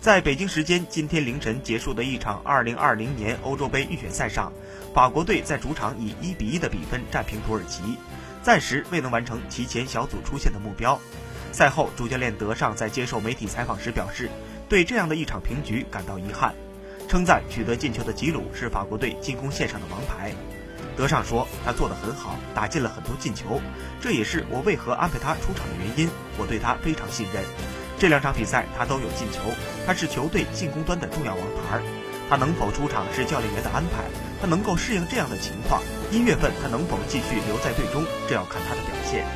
在北京时间今天凌晨结束的一场2020年欧洲杯预选赛上，法国队在主场以1比1的比分战平土耳其，暂时未能完成提前小组出线的目标。赛后，主教练德尚在接受媒体采访时表示，对这样的一场平局感到遗憾，称赞取得进球的吉鲁是法国队进攻线上的王牌。德尚说：“他做得很好，打进了很多进球，这也是我为何安排他出场的原因。我对他非常信任。这两场比赛他都有进球，他是球队进攻端的重要王牌。他能否出场是教练员的安排，他能够适应这样的情况。一月份他能否继续留在队中，这要看他的表现。”